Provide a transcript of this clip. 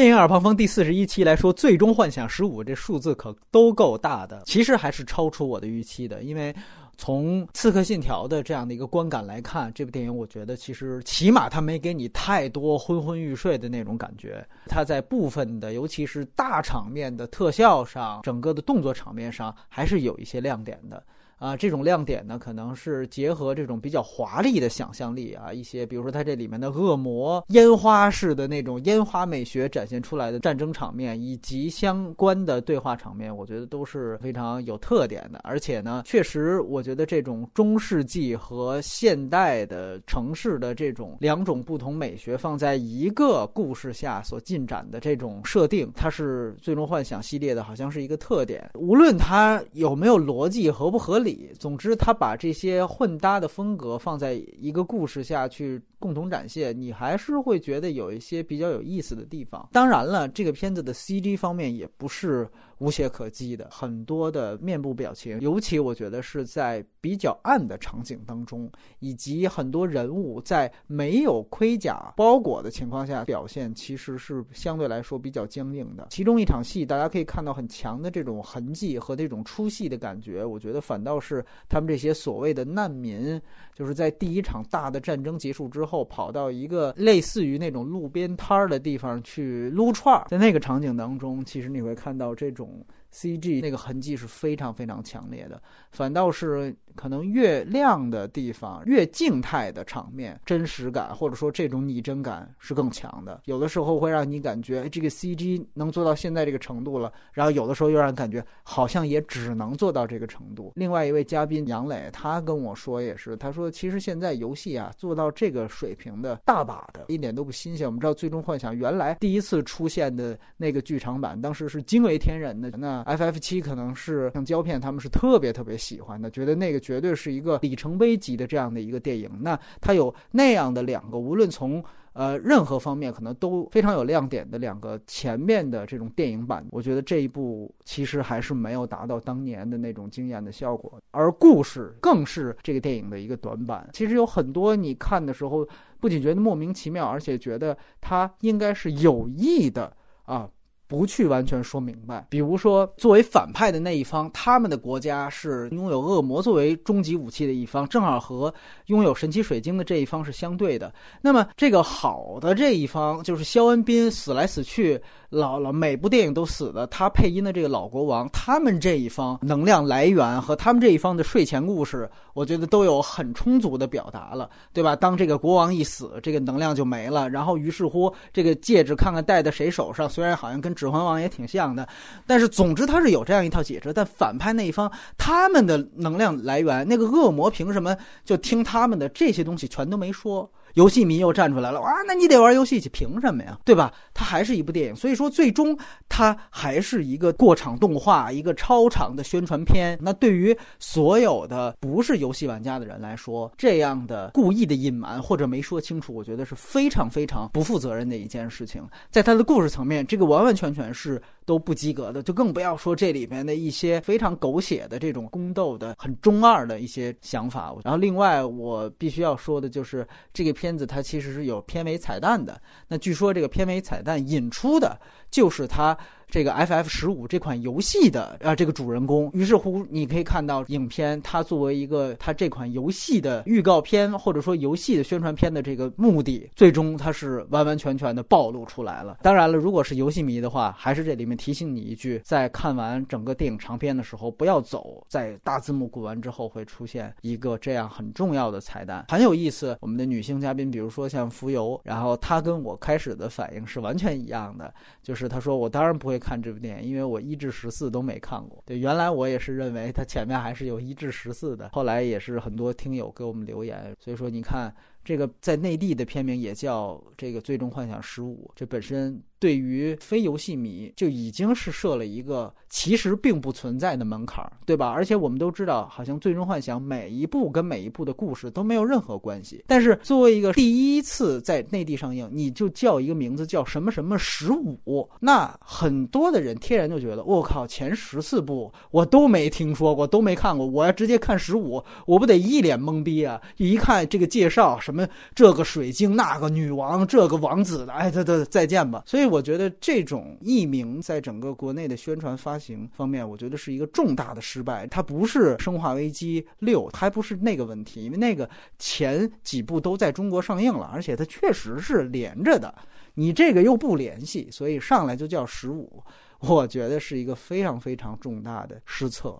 电影耳旁风第四十一期来说，《最终幻想十五》这数字可都够大的，其实还是超出我的预期的。因为从《刺客信条》的这样的一个观感来看，这部电影我觉得其实起码它没给你太多昏昏欲睡的那种感觉。它在部分的，尤其是大场面的特效上，整个的动作场面上，还是有一些亮点的。啊，这种亮点呢，可能是结合这种比较华丽的想象力啊，一些比如说它这里面的恶魔烟花式的那种烟花美学展现出来的战争场面，以及相关的对话场面，我觉得都是非常有特点的。而且呢，确实，我觉得这种中世纪和现代的城市的这种两种不同美学放在一个故事下所进展的这种设定，它是《最终幻想》系列的好像是一个特点。无论它有没有逻辑合不合理。总之，他把这些混搭的风格放在一个故事下去共同展现，你还是会觉得有一些比较有意思的地方。当然了，这个片子的 CG 方面也不是。无懈可击的很多的面部表情，尤其我觉得是在比较暗的场景当中，以及很多人物在没有盔甲包裹的情况下表现，其实是相对来说比较僵硬的。其中一场戏，大家可以看到很强的这种痕迹和这种出戏的感觉。我觉得反倒是他们这些所谓的难民，就是在第一场大的战争结束之后，后跑到一个类似于那种路边摊儿的地方去撸串儿，在那个场景当中，其实你会看到这种。C.G. 那个痕迹是非常非常强烈的，反倒是。可能越亮的地方，越静态的场面，真实感或者说这种拟真感是更强的。有的时候会让你感觉，这个 CG 能做到现在这个程度了，然后有的时候又让人感觉好像也只能做到这个程度。另外一位嘉宾杨磊，他跟我说也是，他说其实现在游戏啊做到这个水平的大把的，一点都不新鲜。我们知道《最终幻想》原来第一次出现的那个剧场版，当时是惊为天人的。那 FF 七可能是像胶片他们是特别特别喜欢的，觉得那个。绝对是一个里程碑级的这样的一个电影。那它有那样的两个，无论从呃任何方面可能都非常有亮点的两个前面的这种电影版，我觉得这一部其实还是没有达到当年的那种惊艳的效果。而故事更是这个电影的一个短板。其实有很多你看的时候，不仅觉得莫名其妙，而且觉得它应该是有意的啊。不去完全说明白，比如说，作为反派的那一方，他们的国家是拥有恶魔作为终极武器的一方，正好和拥有神奇水晶的这一方是相对的。那么，这个好的这一方，就是肖恩宾死来死去。老了，每部电影都死的。他配音的这个老国王，他们这一方能量来源和他们这一方的睡前故事，我觉得都有很充足的表达了，对吧？当这个国王一死，这个能量就没了。然后于是乎，这个戒指看看戴在谁手上，虽然好像跟指环王也挺像的，但是总之他是有这样一套解释。但反派那一方，他们的能量来源，那个恶魔凭什么就听他们的？这些东西全都没说。游戏迷又站出来了，哇，那你得玩游戏去，凭什么呀？对吧？它还是一部电影，所以说最终它还是一个过场动画，一个超长的宣传片。那对于所有的不是游戏玩家的人来说，这样的故意的隐瞒或者没说清楚，我觉得是非常非常不负责任的一件事情。在它的故事层面，这个完完全完全是都不及格的，就更不要说这里面的一些非常狗血的这种宫斗的很中二的一些想法。然后另外我必须要说的就是这个。片子它其实是有片尾彩蛋的，那据说这个片尾彩蛋引出的就是它。这个 FF 十五这款游戏的啊，这个主人公，于是乎你可以看到影片，它作为一个它这款游戏的预告片或者说游戏的宣传片的这个目的，最终它是完完全全的暴露出来了。当然了，如果是游戏迷的话，还是这里面提醒你一句，在看完整个电影长片的时候，不要走，在大字幕滚完之后会出现一个这样很重要的彩蛋，很有意思。我们的女性嘉宾，比如说像浮游，然后她跟我开始的反应是完全一样的，就是她说我当然不会。看这部电影，因为我一至十四都没看过。对，原来我也是认为它前面还是有一至十四的，后来也是很多听友给我们留言，所以说你看这个在内地的片名也叫这个《最终幻想十五》，这本身。对于非游戏迷就已经是设了一个其实并不存在的门槛，对吧？而且我们都知道，好像《最终幻想》每一部跟每一部的故事都没有任何关系。但是作为一个第一次在内地上映，你就叫一个名字叫什么什么十五，那很多的人天然就觉得，我靠，前十四部我都没听说过，都没看过，我要直接看十五，我不得一脸懵逼啊！一看这个介绍，什么这个水晶那个女王这个王子的，哎，他他再见吧。所以我觉得这种译名在整个国内的宣传发行方面，我觉得是一个重大的失败。它不是《生化危机六》，还不是那个问题，因为那个前几部都在中国上映了，而且它确实是连着的。你这个又不联系，所以上来就叫十五，我觉得是一个非常非常重大的失策。